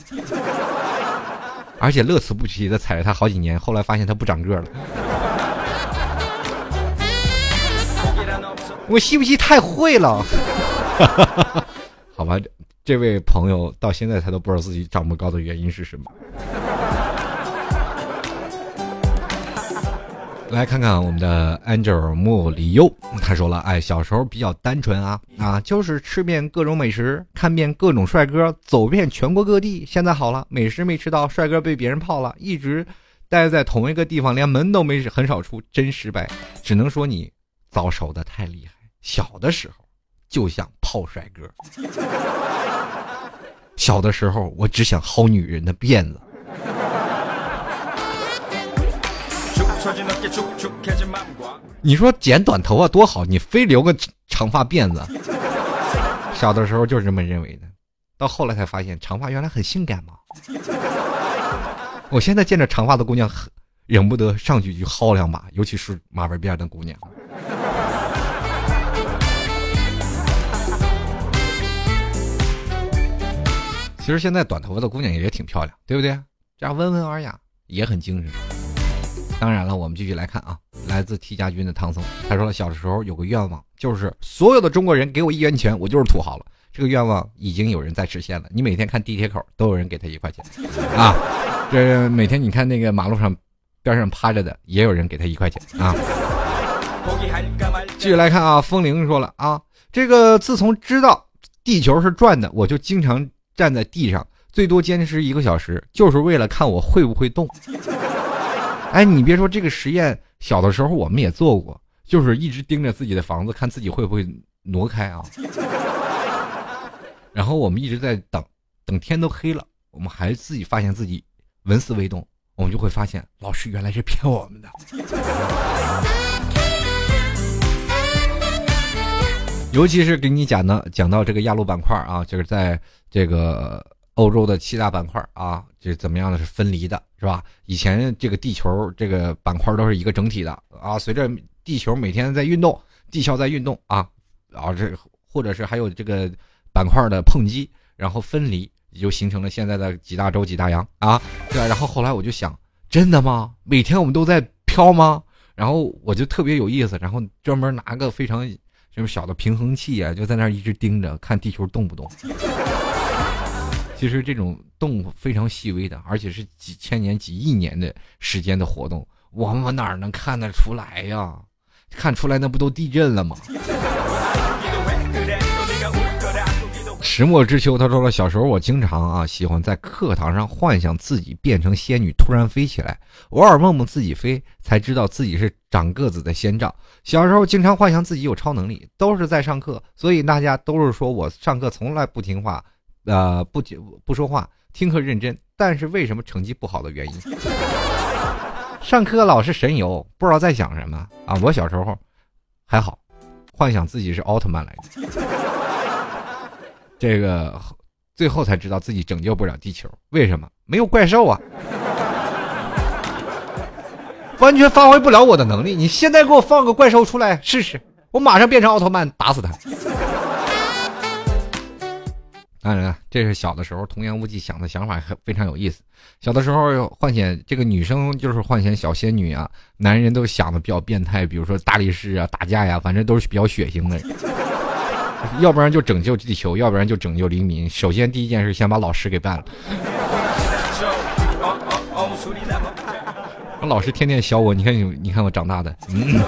而且乐此不疲的踩了他好几年。后来发现他不长个了。我吸不吸太会了，好吧，这位朋友到现在他都不知道自己长不高的原因是什么。来看看我们的 Angel 莫里优，他说了，哎，小时候比较单纯啊啊，就是吃遍各种美食，看遍各种帅哥，走遍全国各地。现在好了，美食没吃到，帅哥被别人泡了，一直待在同一个地方，连门都没很少出，真失败。只能说你早熟的太厉害。小的时候就想泡帅哥，小的时候我只想薅女人的辫子。你说剪短头发多好，你非留个长发辫子。小的时候就是这么认为的，到后来才发现长发原来很性感嘛。我现在见着长发的姑娘，忍不得上去就薅两把，尤其是马尾辫的姑娘。其实现在短头发的姑娘也挺漂亮，对不对？这样温文尔雅，也很精神。当然了，我们继续来看啊，来自 T 家军的唐僧，他说，小时候有个愿望，就是所有的中国人给我一元钱，我就是土豪了。这个愿望已经有人在实现了，你每天看地铁口都有人给他一块钱，啊，这每天你看那个马路上边上趴着的，也有人给他一块钱啊。继续来看啊，风铃说了啊，这个自从知道地球是转的，我就经常站在地上，最多坚持一个小时，就是为了看我会不会动。哎，你别说这个实验，小的时候我们也做过，就是一直盯着自己的房子，看自己会不会挪开啊。然后我们一直在等，等天都黑了，我们还自己发现自己纹丝未动，我们就会发现老师原来是骗我们的。尤其是给你讲的讲到这个亚陆板块啊，就是在这个。欧洲的七大板块啊，这怎么样的是分离的，是吧？以前这个地球这个板块都是一个整体的啊，随着地球每天在运动，地壳在运动啊，然后这或者是还有这个板块的碰击，然后分离，也就形成了现在的几大洲几大洋啊。对，然后后来我就想，真的吗？每天我们都在飘吗？然后我就特别有意思，然后专门拿个非常什么小的平衡器啊，就在那儿一直盯着看地球动不动。其实这种动物非常细微的，而且是几千年、几亿年的时间的活动，我们哪能看得出来呀？看出来那不都地震了吗？石墨之秋他说了，小时候我经常啊喜欢在课堂上幻想自己变成仙女突然飞起来，偶尔梦梦自己飞，才知道自己是长个子的先兆。小时候经常幻想自己有超能力，都是在上课，所以大家都是说我上课从来不听话。呃，不不说话，听课认真，但是为什么成绩不好的原因？上课老是神游，不知道在想什么啊！我小时候还好，幻想自己是奥特曼来着，这个最后才知道自己拯救不了地球，为什么？没有怪兽啊，完全发挥不了我的能力。你现在给我放个怪兽出来试试，我马上变成奥特曼打死他。当然了，这是小的时候童言无忌想的想法，非常有意思。小的时候幻想这个女生就是幻想小仙女啊，男人都想的比较变态，比如说大力士啊、打架呀，反正都是比较血腥的。要不然就拯救地球，要不然就拯救黎民。首先第一件事，先把老师给办了。老师天天削我，你看你，你看我长大的。嗯。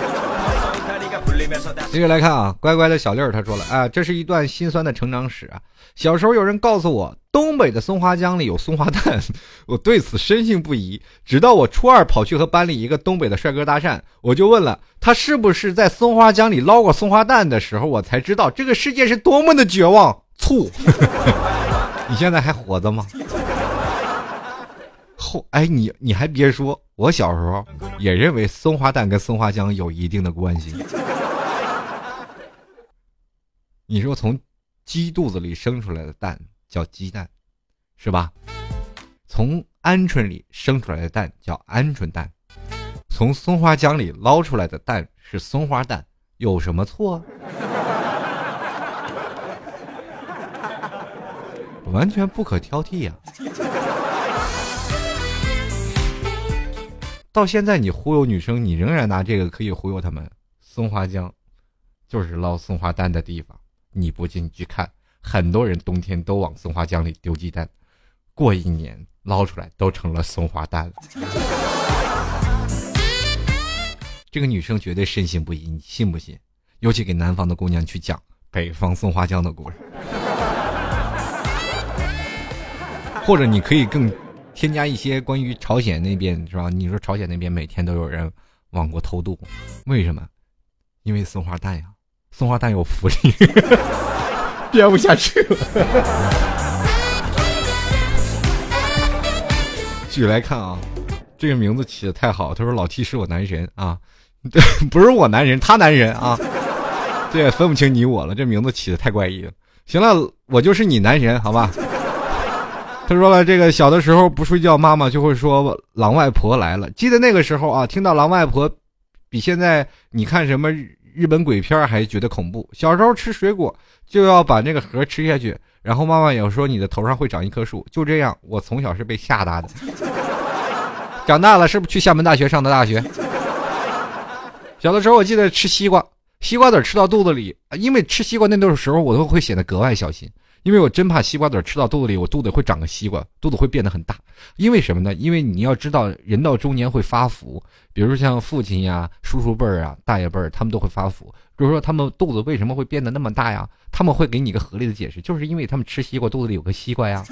继续来看啊，乖乖的小六他说了啊，这是一段心酸的成长史啊。小时候有人告诉我，东北的松花江里有松花蛋，我对此深信不疑。直到我初二跑去和班里一个东北的帅哥搭讪，我就问了他是不是在松花江里捞过松花蛋的时候，我才知道这个世界是多么的绝望。醋，你现在还活着吗？后哎，你你还别说，我小时候也认为松花蛋跟松花江有一定的关系。你说从鸡肚子里生出来的蛋叫鸡蛋，是吧？从鹌鹑里生出来的蛋叫鹌鹑蛋，从松花江里捞出来的蛋是松花蛋，有什么错？完全不可挑剔呀！到现在你忽悠女生，你仍然拿这个可以忽悠她们。松花江就是捞松花蛋的地方。你不进去看，很多人冬天都往松花江里丢鸡蛋，过一年捞出来都成了松花蛋。这个女生绝对深信不疑，你信不信？尤其给南方的姑娘去讲北方松花江的故事，或者你可以更添加一些关于朝鲜那边是吧？你说朝鲜那边每天都有人往过偷渡，为什么？因为松花蛋呀。松花蛋有福利，编不下去了。继续来看啊，这个名字起的太好。他说老 T 是我男神啊，不是我男人，他男人啊，这也分不清你我了。这名字起的太怪异了。行了，我就是你男神，好吧？他说了，这个小的时候不睡觉，妈妈就会说狼外婆来了。记得那个时候啊，听到狼外婆，比现在你看什么日本鬼片还觉得恐怖。小时候吃水果就要把那个核吃下去，然后妈妈有时候你的头上会长一棵树。就这样，我从小是被吓大的。长大了是不是去厦门大学上的大学？小的时候我记得吃西瓜，西瓜籽吃到肚子里，因为吃西瓜那段时候我都会显得格外小心。因为我真怕西瓜籽吃到肚子里，我肚子会长个西瓜，肚子会变得很大。因为什么呢？因为你要知道，人到中年会发福，比如像父亲呀、叔叔辈儿啊、大爷辈儿，他们都会发福。比如说他们肚子为什么会变得那么大呀？他们会给你一个合理的解释，就是因为他们吃西瓜，肚子里有个西瓜呀。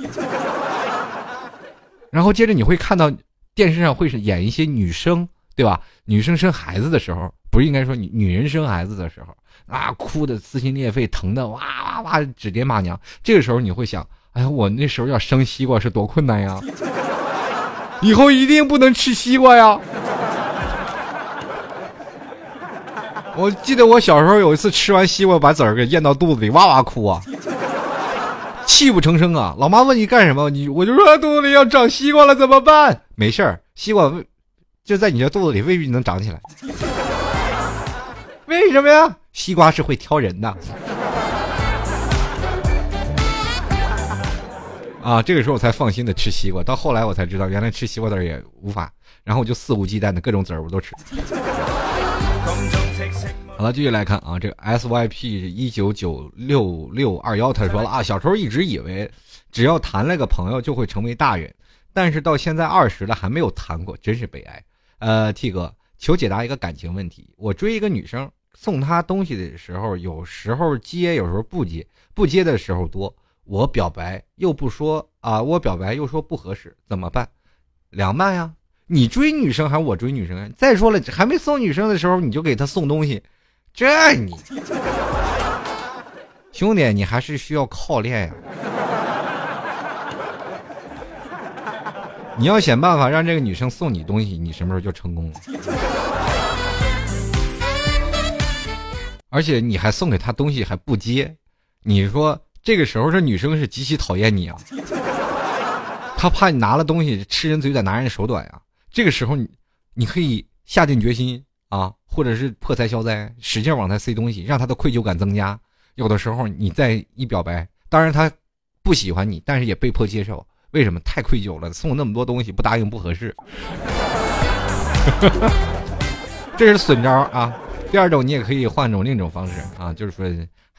然后接着你会看到电视上会是演一些女生，对吧？女生生孩子的时候，不是应该说女女人生孩子的时候。啊，哭的撕心裂肺，疼的哇哇哇，指爹骂娘。这个时候你会想，哎呀，我那时候要生西瓜是多困难呀！以后一定不能吃西瓜呀！我记得我小时候有一次吃完西瓜，把籽儿给咽到肚子里，哇哇哭啊，泣不成声啊！老妈问你干什么，你我就说肚子里要长西瓜了，怎么办？没事儿，西瓜就在你的肚子里，未必能长起来。为什么呀？西瓜是会挑人的。啊，这个时候我才放心的吃西瓜。到后来我才知道，原来吃西瓜籽也无法。然后我就肆无忌惮的各种籽儿我都吃。好了，继续来看啊，这个 S Y P 一九九六六二幺他说了啊，小时候一直以为只要谈了个朋友就会成为大人，但是到现在二十了还没有谈过，真是悲哀。呃，T 哥，求解答一个感情问题，我追一个女生。送他东西的时候，有时候接，有时候不接，不接的时候多。我表白又不说啊，我表白又说不合适，怎么办？两办呀，你追女生还是我追女生啊？再说了，还没送女生的时候你就给她送东西，这你 兄弟，你还是需要靠练呀。你要想办法让这个女生送你东西，你什么时候就成功了？而且你还送给她东西还不接，你说这个时候这女生是极其讨厌你啊？她怕你拿了东西吃人嘴短拿人手短呀。这个时候你你可以下定决心啊，或者是破财消灾，使劲往她塞东西，让她的愧疚感增加。有的时候你再一表白，当然她不喜欢你，但是也被迫接受。为什么？太愧疚了，送那么多东西不答应不合适。这是损招啊。第二种，你也可以换种另一种方式啊，就是说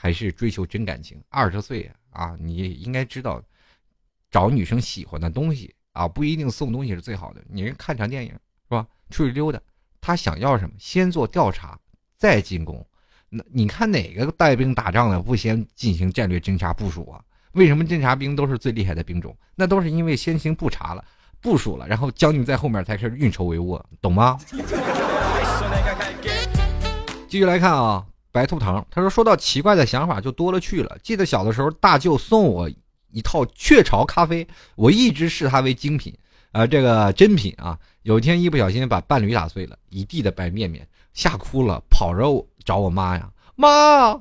还是追求真感情。二十岁啊，你应该知道，找女生喜欢的东西啊，不一定送东西是最好的。你看场电影是吧？出去溜达，她想要什么，先做调查，再进攻。那你看哪个带兵打仗的不先进行战略侦察部署啊？为什么侦察兵都是最厉害的兵种？那都是因为先行布查了、部署了，然后将军在后面才开始运筹帷幄，懂吗？继续来看啊，白兔糖他说：“说到奇怪的想法就多了去了。记得小的时候，大舅送我一套雀巢咖啡，我一直视它为精品，啊，这个珍品啊。有一天一不小心把伴侣打碎了，一地的白面面，吓哭了，跑着找我妈呀，妈，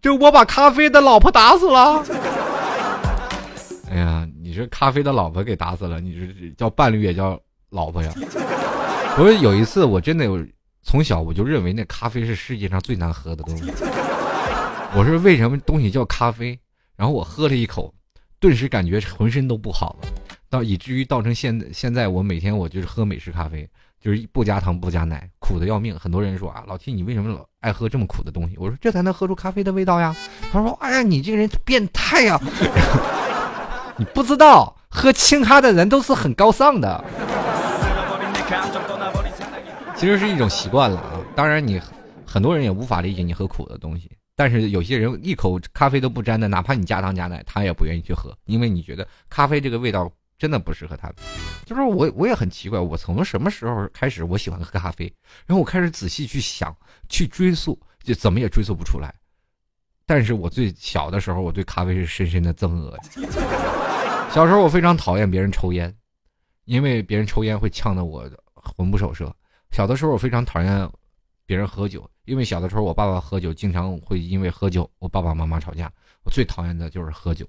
这我把咖啡的老婆打死了。哎呀，你这咖啡的老婆给打死了，你这叫伴侣也叫老婆呀？不是有一次我真的有。”从小我就认为那咖啡是世界上最难喝的东西。我说为什么东西叫咖啡？然后我喝了一口，顿时感觉浑身都不好了，到以至于造成现现在我每天我就是喝美式咖啡，就是不加糖不加奶，苦的要命。很多人说啊，老 T 你为什么老爱喝这么苦的东西？我说这才能喝出咖啡的味道呀。他说哎呀你这个人变态呀，你不知道喝清咖的人都是很高尚的。其实是一种习惯了啊，当然你很多人也无法理解你喝苦的东西，但是有些人一口咖啡都不沾的，哪怕你加糖加奶，他也不愿意去喝，因为你觉得咖啡这个味道真的不适合他。就是我我也很奇怪，我从什么时候开始我喜欢喝咖啡，然后我开始仔细去想去追溯，就怎么也追溯不出来。但是我最小的时候，我对咖啡是深深的憎恶。小时候我非常讨厌别人抽烟。因为别人抽烟会呛得我魂不守舍。小的时候我非常讨厌别人喝酒，因为小的时候我爸爸喝酒，经常会因为喝酒我爸爸妈妈吵架。我最讨厌的就是喝酒。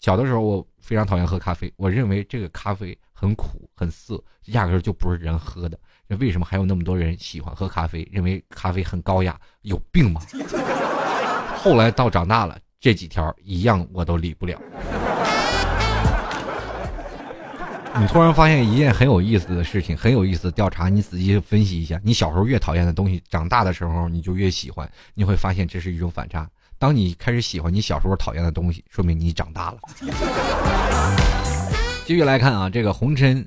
小的时候我非常讨厌喝咖啡，我认为这个咖啡很苦很涩，压根就不是人喝的。那为什么还有那么多人喜欢喝咖啡？认为咖啡很高雅，有病吗？后来到长大了，这几条一样我都理不了。你突然发现一件很有意思的事情，很有意思的调查，你仔细分析一下，你小时候越讨厌的东西，长大的时候你就越喜欢，你会发现这是一种反差。当你开始喜欢你小时候讨厌的东西，说明你长大了。继续来看啊，这个红尘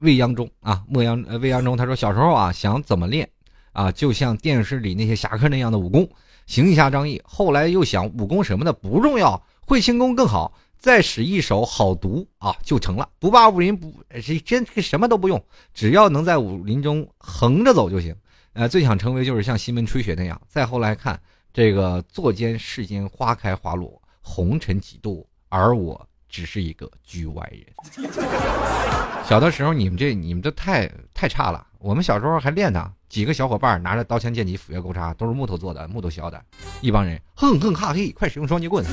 未央中啊，未央呃未央中，他说小时候啊想怎么练啊，就像电视里那些侠客那样的武功，行侠仗义。后来又想武功什么的不重要，会轻功更好。再使一手好毒啊，就成了。毒霸武林不是真什么都不用，只要能在武林中横着走就行。呃，最想成为就是像西门吹雪那样。再后来看这个作间世间花开花落，红尘几度，而我只是一个局外人。小的时候你们这你们这太太差了。我们小时候还练呢，几个小伙伴拿着刀枪剑戟斧钺钩叉，都是木头做的，木头削的。一帮人哼哼哈嘿，快使用双截棍。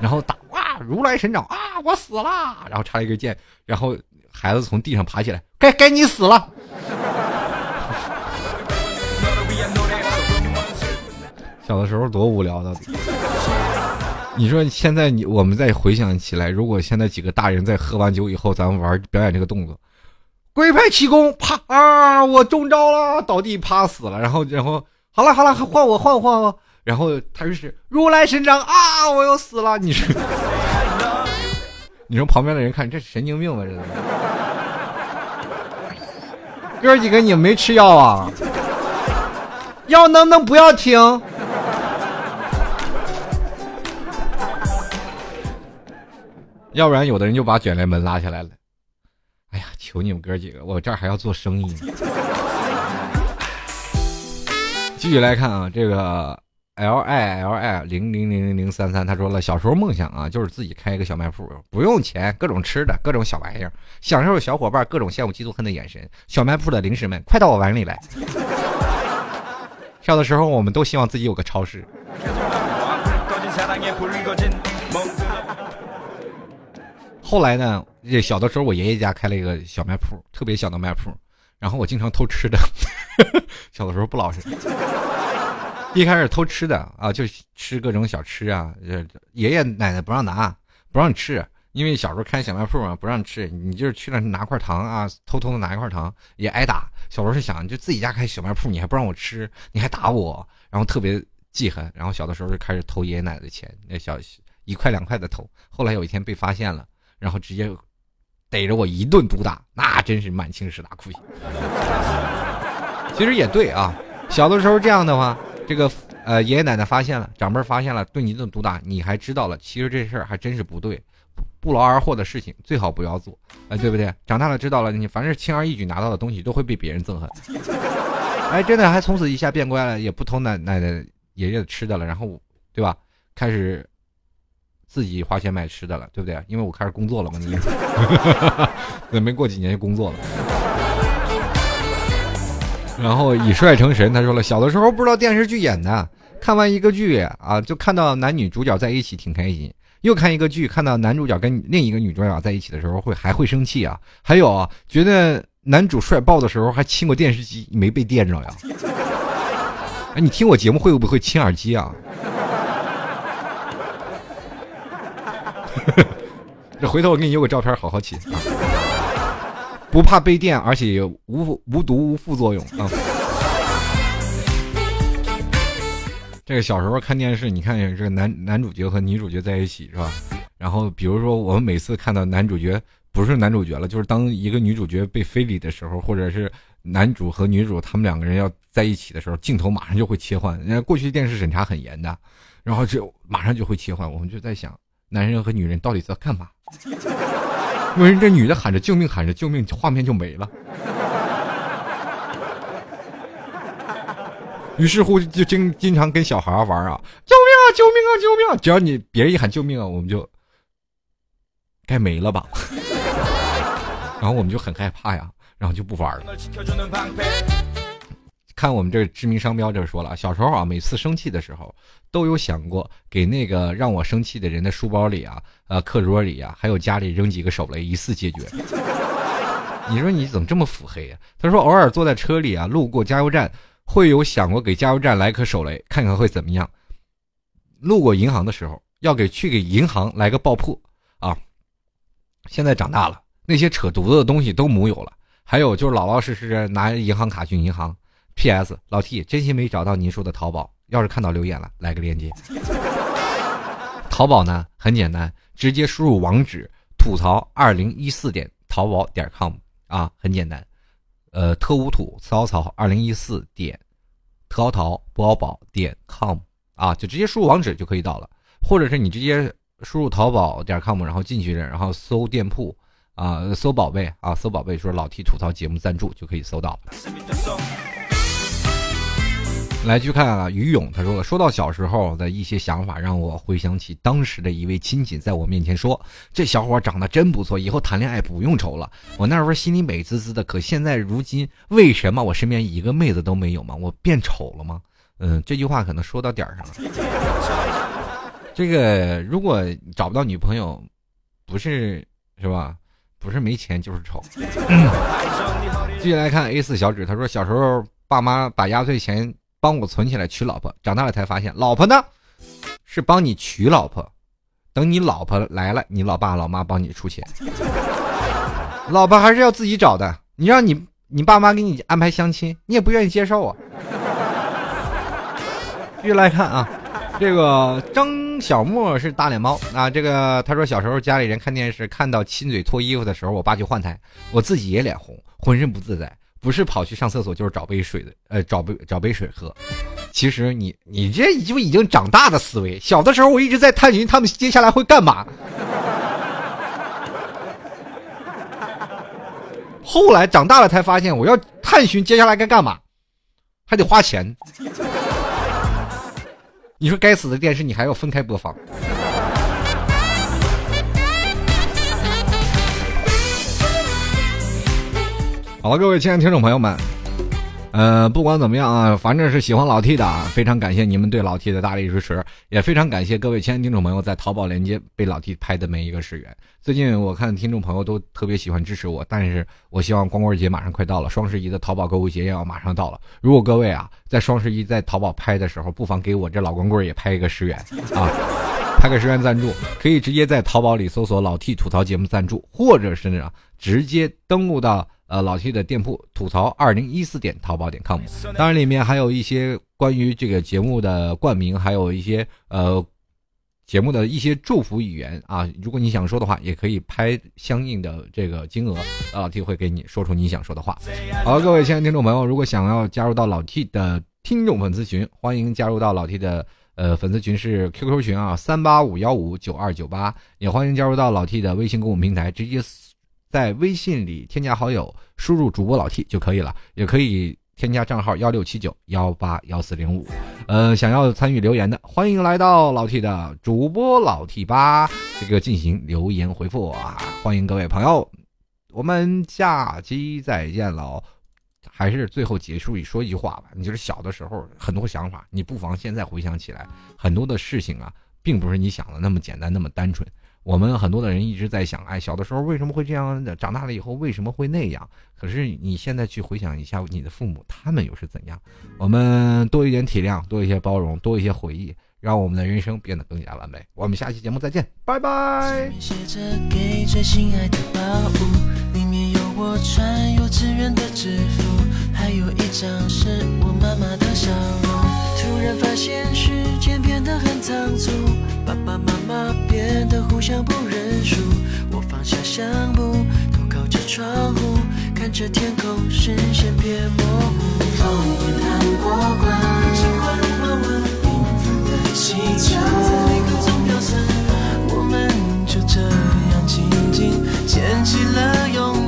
然后打哇，如来神掌啊！我死了，然后插一根剑，然后孩子从地上爬起来，该该你死了。小的时候多无聊的，你说现在你我们再回想起来，如果现在几个大人在喝完酒以后，咱们玩表演这个动作，龟派气功，啪啊，我中招了，倒地趴死了，然后然后好了好了，换我换我换我。然后他就是如来神掌啊！我又死了。你说，你说旁边的人看这是神经病吧？这是。哥几个，你们没吃药啊？药能不能不要停？要不然有的人就把卷帘门拉下来了。哎呀，求你们哥几个，我这还要做生意呢。继续来看啊，这个。L i l i 零零零零零三三，他说了，小时候梦想啊，就是自己开一个小卖铺，不用钱，各种吃的，各种小玩意儿，享受小伙伴各种羡慕嫉妒恨的眼神。小卖铺的零食们，快到我碗里来。小的时候，我们都希望自己有个超市。后来呢，小的时候，我爷爷家开了一个小卖铺，特别小的卖铺，然后我经常偷吃的。小的时候不老实。一开始偷吃的啊，就吃各种小吃啊，爷爷奶奶不让拿，不让吃，因为小时候开小卖铺嘛，不让吃。你就是去了拿块糖啊，偷偷的拿一块糖也挨打。小时候是想，就自己家开小卖铺，你还不让我吃，你还打我，然后特别记恨。然后小的时候就开始偷爷爷奶奶的钱，那小一块两块的偷。后来有一天被发现了，然后直接逮着我一顿毒打，那真是满清十大酷刑。其实也对啊，小的时候这样的话。这个呃，爷爷奶奶发现了，长辈发现了，对你这种毒打，你还知道了，其实这事儿还真是不对，不劳而获的事情最好不要做，哎，对不对？长大了知道了，你凡是轻而易举拿到的东西，都会被别人憎恨。哎，真的还从此一下变乖了，也不偷奶奶奶爷爷的吃的了，然后对吧？开始自己花钱买吃的了，对不对？因为我开始工作了嘛，你那 没过几年就工作了。然后以帅成神，他说了，小的时候不知道电视剧演的，看完一个剧啊，就看到男女主角在一起挺开心；又看一个剧，看到男主角跟另一个女主角在一起的时候，会还会生气啊。还有啊，觉得男主帅爆的时候还亲过电视机，没被电着呀？哎，你听我节目会不会亲耳机啊？这回头我给你邮个照片，好好亲啊。不怕被电，而且无无毒无副作用啊！这个小时候看电视，你看这个男男主角和女主角在一起是吧？然后比如说我们每次看到男主角不是男主角了，就是当一个女主角被非礼的时候，或者是男主和女主他们两个人要在一起的时候，镜头马上就会切换。人家过去电视审查很严的，然后就马上就会切换。我们就在想，男人和女人到底在干嘛？因为这女的喊着救命，喊着救命，画面就没了。于是乎就经经常跟小孩玩啊，救命啊，救命啊，救命！啊！只要你别人一喊救命啊，我们就该没了吧。然后我们就很害怕呀，然后就不玩了。看我们这知名商标这说了，小时候啊，每次生气的时候，都有想过给那个让我生气的人的书包里啊、呃课桌里啊，还有家里扔几个手雷，一次解决。你说你怎么这么腹黑呀？他说偶尔坐在车里啊，路过加油站，会有想过给加油站来颗手雷，看看会怎么样。路过银行的时候，要给去给银行来个爆破啊。现在长大了，那些扯犊子的东西都木有了，还有就是老老实实拿银行卡去银行。P.S. 老 T 真心没找到您说的淘宝，要是看到留言了，来个链接。淘宝呢很简单，直接输入网址吐槽二零一四点淘宝点 com 啊，很简单。呃，特无土槽槽二零一四点淘淘淘宝点 com 啊，就直接输入网址就可以到了，或者是你直接输入淘宝点 com，然后进去，然后搜店铺啊，搜宝贝啊，搜宝贝说老 T 吐槽节目赞助就可以搜到了。来去看啊，于勇他说了，说到小时候的一些想法，让我回想起当时的一位亲戚在我面前说：“这小伙长得真不错，以后谈恋爱不用愁了。”我那时候心里美滋滋的。可现在如今，为什么我身边一个妹子都没有吗？我变丑了吗？嗯，这句话可能说到点儿上了。这个如果找不到女朋友，不是是吧？不是没钱就是丑。继续来看 A 四小指，他说小时候爸妈把压岁钱。帮我存起来娶老婆，长大了才发现，老婆呢是帮你娶老婆，等你老婆来了，你老爸老妈帮你出钱，老婆还是要自己找的。你让你你爸妈给你安排相亲，你也不愿意接受啊。继续来看啊，这个张小莫是大脸猫啊，这个他说小时候家里人看电视看到亲嘴脱衣服的时候，我爸就换台，我自己也脸红，浑身不自在。不是跑去上厕所，就是找杯水的，呃，找杯找杯水喝。其实你你这就已经长大的思维。小的时候我一直在探寻他们接下来会干嘛，后来长大了才发现，我要探寻接下来该干嘛，还得花钱。你说该死的电视，你还要分开播放。好了，各位亲爱的听众朋友们，呃，不管怎么样啊，反正是喜欢老 T 的，非常感谢你们对老 T 的大力支持，也非常感谢各位亲爱的听众朋友在淘宝链接被老 T 拍的每一个十元。最近我看听众朋友都特别喜欢支持我，但是我希望光棍节马上快到了，双十一的淘宝购物节也要马上到了。如果各位啊在双十一在淘宝拍的时候，不妨给我这老光棍也拍一个十元啊，拍个十元赞助，可以直接在淘宝里搜索老 T 吐槽节目赞助，或者是呢直接登录到。呃，老 T 的店铺吐槽二零一四点淘宝点 com，当然里面还有一些关于这个节目的冠名，还有一些呃节目的一些祝福语言啊。如果你想说的话，也可以拍相应的这个金额，老 T 会给你说出你想说的话。好，各位亲爱的听众朋友，如果想要加入到老 T 的听众粉丝群，欢迎加入到老 T 的呃粉丝群是 QQ 群啊，三八五幺五九二九八，也欢迎加入到老 T 的微信公众平台，直接。在微信里添加好友，输入主播老 T 就可以了，也可以添加账号幺六七九幺八幺四零五。呃，想要参与留言的，欢迎来到老 T 的主播老 T 吧，这个进行留言回复啊！欢迎各位朋友，我们下期再见喽。还是最后结束一说一句话吧，你就是小的时候很多想法，你不妨现在回想起来，很多的事情啊，并不是你想的那么简单，那么单纯。我们很多的人一直在想，哎，小的时候为什么会这样？长大了以后为什么会那样？可是你现在去回想一下，你的父母他们又是怎样？我们多一点体谅，多一些包容，多一些回忆，让我们的人生变得更加完美。我们下期节目再见，拜拜。里面有我穿幼稚园的制服，还有一张是我妈妈的笑容然发现时间变得很仓促，爸爸妈妈变得互相不认输。我放下相簿，头靠着窗户，看着天空，视线变模糊。风也弹过关，心花如花纹，缤纷的气球在领口中飘散。我们就这样静静牵起了勇